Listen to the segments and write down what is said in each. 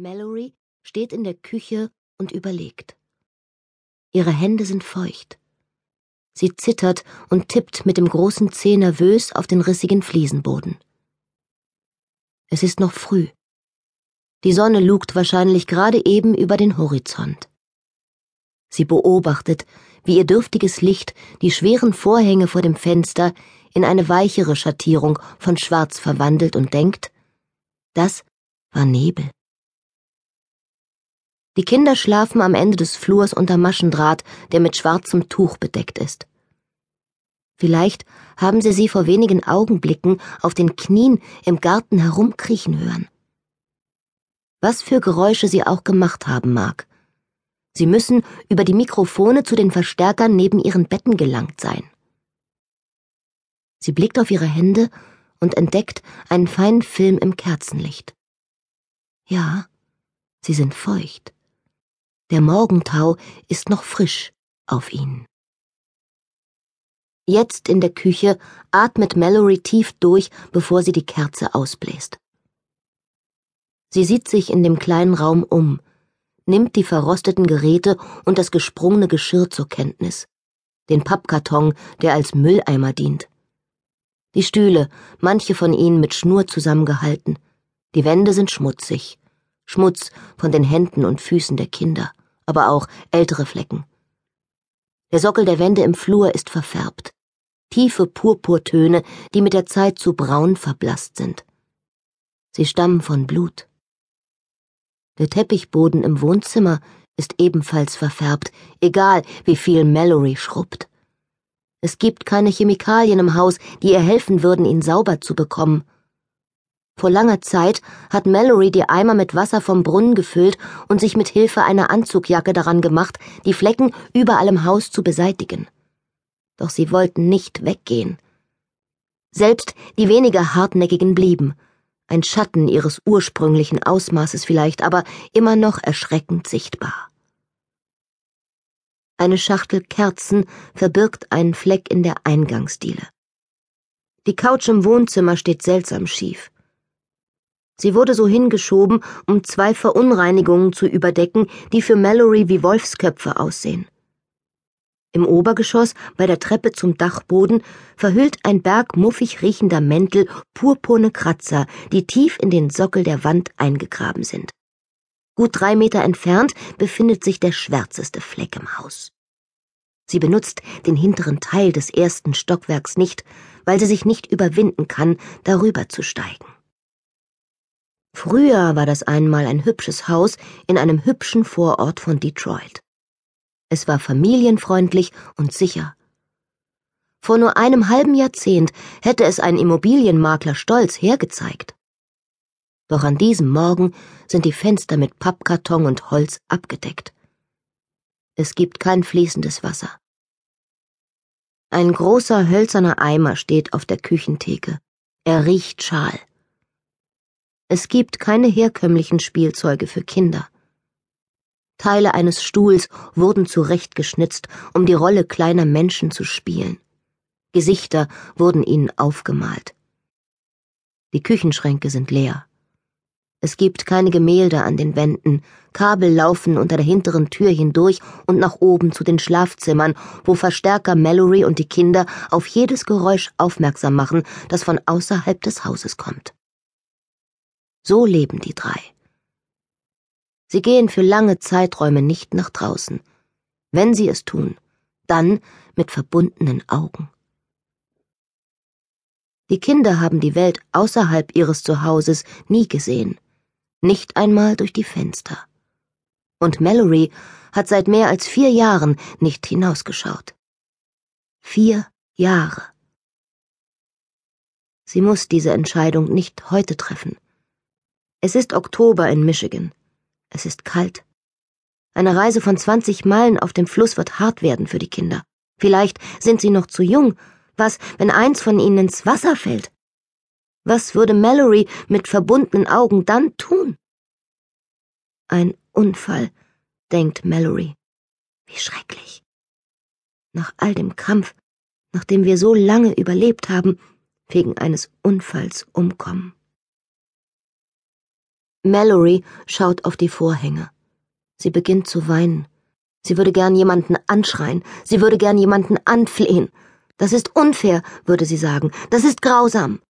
Mallory steht in der Küche und überlegt. Ihre Hände sind feucht. Sie zittert und tippt mit dem großen Zeh nervös auf den rissigen Fliesenboden. Es ist noch früh. Die Sonne lugt wahrscheinlich gerade eben über den Horizont. Sie beobachtet, wie ihr dürftiges Licht die schweren Vorhänge vor dem Fenster in eine weichere Schattierung von Schwarz verwandelt und denkt, das war Nebel. Die Kinder schlafen am Ende des Flurs unter Maschendraht, der mit schwarzem Tuch bedeckt ist. Vielleicht haben sie sie vor wenigen Augenblicken auf den Knien im Garten herumkriechen hören. Was für Geräusche sie auch gemacht haben mag. Sie müssen über die Mikrofone zu den Verstärkern neben ihren Betten gelangt sein. Sie blickt auf ihre Hände und entdeckt einen feinen Film im Kerzenlicht. Ja, sie sind feucht. Der Morgentau ist noch frisch auf ihnen. Jetzt in der Küche atmet Mallory tief durch, bevor sie die Kerze ausbläst. Sie sieht sich in dem kleinen Raum um, nimmt die verrosteten Geräte und das gesprungene Geschirr zur Kenntnis, den Pappkarton, der als Mülleimer dient. Die Stühle, manche von ihnen mit Schnur zusammengehalten, die Wände sind schmutzig, Schmutz von den Händen und Füßen der Kinder aber auch ältere Flecken. Der Sockel der Wände im Flur ist verfärbt. Tiefe Purpurtöne, die mit der Zeit zu braun verblasst sind. Sie stammen von Blut. Der Teppichboden im Wohnzimmer ist ebenfalls verfärbt, egal wie viel Mallory schrubbt. Es gibt keine Chemikalien im Haus, die ihr helfen würden, ihn sauber zu bekommen. Vor langer Zeit hat Mallory die Eimer mit Wasser vom Brunnen gefüllt und sich mit Hilfe einer Anzugjacke daran gemacht, die Flecken überall im Haus zu beseitigen. Doch sie wollten nicht weggehen. Selbst die weniger hartnäckigen blieben, ein Schatten ihres ursprünglichen Ausmaßes vielleicht, aber immer noch erschreckend sichtbar. Eine Schachtel Kerzen verbirgt einen Fleck in der Eingangsdiele. Die Couch im Wohnzimmer steht seltsam schief. Sie wurde so hingeschoben, um zwei Verunreinigungen zu überdecken, die für Mallory wie Wolfsköpfe aussehen. Im Obergeschoss, bei der Treppe zum Dachboden, verhüllt ein Berg muffig riechender Mäntel purpurne Kratzer, die tief in den Sockel der Wand eingegraben sind. Gut drei Meter entfernt befindet sich der schwärzeste Fleck im Haus. Sie benutzt den hinteren Teil des ersten Stockwerks nicht, weil sie sich nicht überwinden kann, darüber zu steigen. Früher war das einmal ein hübsches Haus in einem hübschen Vorort von Detroit. Es war familienfreundlich und sicher. Vor nur einem halben Jahrzehnt hätte es ein Immobilienmakler stolz hergezeigt. Doch an diesem Morgen sind die Fenster mit Pappkarton und Holz abgedeckt. Es gibt kein fließendes Wasser. Ein großer hölzerner Eimer steht auf der Küchentheke. Er riecht schal. Es gibt keine herkömmlichen Spielzeuge für Kinder. Teile eines Stuhls wurden zurechtgeschnitzt, um die Rolle kleiner Menschen zu spielen. Gesichter wurden ihnen aufgemalt. Die Küchenschränke sind leer. Es gibt keine Gemälde an den Wänden, Kabel laufen unter der hinteren Tür hindurch und nach oben zu den Schlafzimmern, wo Verstärker Mallory und die Kinder auf jedes Geräusch aufmerksam machen, das von außerhalb des Hauses kommt. So leben die drei. Sie gehen für lange Zeiträume nicht nach draußen. Wenn sie es tun, dann mit verbundenen Augen. Die Kinder haben die Welt außerhalb ihres Zuhauses nie gesehen, nicht einmal durch die Fenster. Und Mallory hat seit mehr als vier Jahren nicht hinausgeschaut. Vier Jahre. Sie muss diese Entscheidung nicht heute treffen. Es ist Oktober in Michigan. Es ist kalt. Eine Reise von 20 Meilen auf dem Fluss wird hart werden für die Kinder. Vielleicht sind sie noch zu jung. Was, wenn eins von ihnen ins Wasser fällt? Was würde Mallory mit verbundenen Augen dann tun? Ein Unfall, denkt Mallory. Wie schrecklich. Nach all dem Kampf, nachdem wir so lange überlebt haben, wegen eines Unfalls umkommen. Mallory schaut auf die Vorhänge. Sie beginnt zu weinen. Sie würde gern jemanden anschreien, sie würde gern jemanden anflehen. Das ist unfair, würde sie sagen, das ist grausam.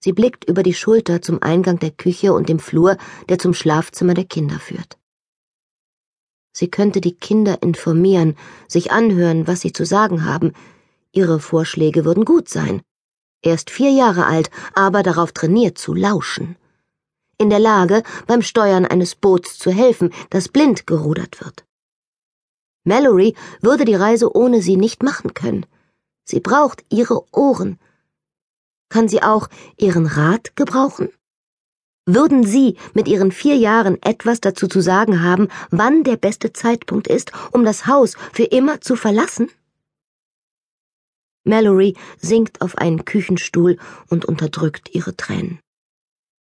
Sie blickt über die Schulter zum Eingang der Küche und dem Flur, der zum Schlafzimmer der Kinder führt. Sie könnte die Kinder informieren, sich anhören, was sie zu sagen haben. Ihre Vorschläge würden gut sein. Er ist vier Jahre alt, aber darauf trainiert zu lauschen. In der Lage, beim Steuern eines Boots zu helfen, das blind gerudert wird. Mallory würde die Reise ohne sie nicht machen können. Sie braucht ihre Ohren, kann sie auch Ihren Rat gebrauchen? Würden Sie mit Ihren vier Jahren etwas dazu zu sagen haben, wann der beste Zeitpunkt ist, um das Haus für immer zu verlassen? Mallory sinkt auf einen Küchenstuhl und unterdrückt ihre Tränen.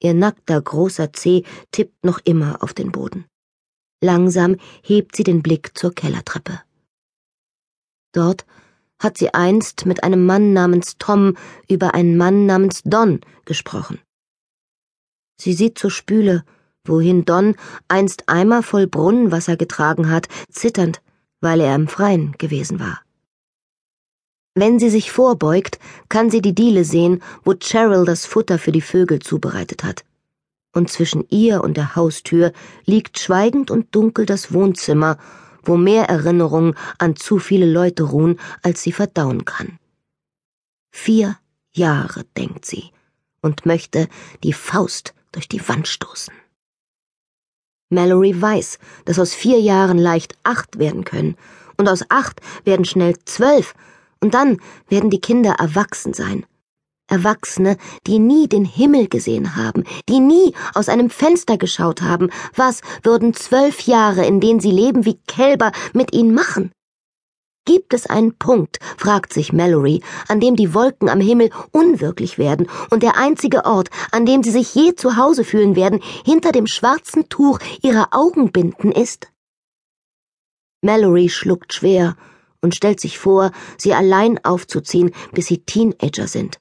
Ihr nackter großer Zeh tippt noch immer auf den Boden. Langsam hebt sie den Blick zur Kellertreppe. Dort hat sie einst mit einem Mann namens Tom über einen Mann namens Don gesprochen. Sie sieht zur Spüle, wohin Don einst Eimer voll Brunnenwasser getragen hat, zitternd, weil er im Freien gewesen war. Wenn sie sich vorbeugt, kann sie die Diele sehen, wo Cheryl das Futter für die Vögel zubereitet hat. Und zwischen ihr und der Haustür liegt schweigend und dunkel das Wohnzimmer, wo mehr Erinnerungen an zu viele Leute ruhen, als sie verdauen kann. Vier Jahre, denkt sie, und möchte die Faust durch die Wand stoßen. Mallory weiß, dass aus vier Jahren leicht acht werden können, und aus acht werden schnell zwölf, und dann werden die Kinder erwachsen sein. Erwachsene, die nie den Himmel gesehen haben, die nie aus einem Fenster geschaut haben, was würden zwölf Jahre, in denen sie leben wie Kälber, mit ihnen machen? Gibt es einen Punkt, fragt sich Mallory, an dem die Wolken am Himmel unwirklich werden und der einzige Ort, an dem sie sich je zu Hause fühlen werden, hinter dem schwarzen Tuch ihrer Augenbinden ist? Mallory schluckt schwer und stellt sich vor, sie allein aufzuziehen, bis sie Teenager sind.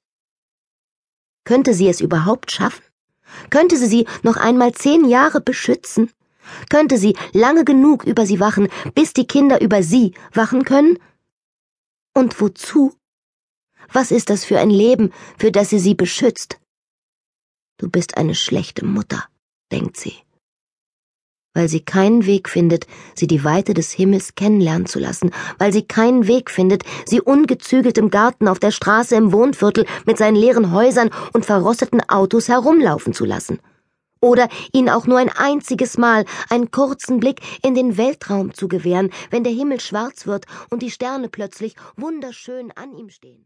Könnte sie es überhaupt schaffen? Könnte sie sie noch einmal zehn Jahre beschützen? Könnte sie lange genug über sie wachen, bis die Kinder über sie wachen können? Und wozu? Was ist das für ein Leben, für das sie sie beschützt? Du bist eine schlechte Mutter, denkt sie weil sie keinen Weg findet, sie die Weite des Himmels kennenlernen zu lassen, weil sie keinen Weg findet, sie ungezügelt im Garten auf der Straße im Wohnviertel mit seinen leeren Häusern und verrosteten Autos herumlaufen zu lassen. Oder ihnen auch nur ein einziges Mal einen kurzen Blick in den Weltraum zu gewähren, wenn der Himmel schwarz wird und die Sterne plötzlich wunderschön an ihm stehen.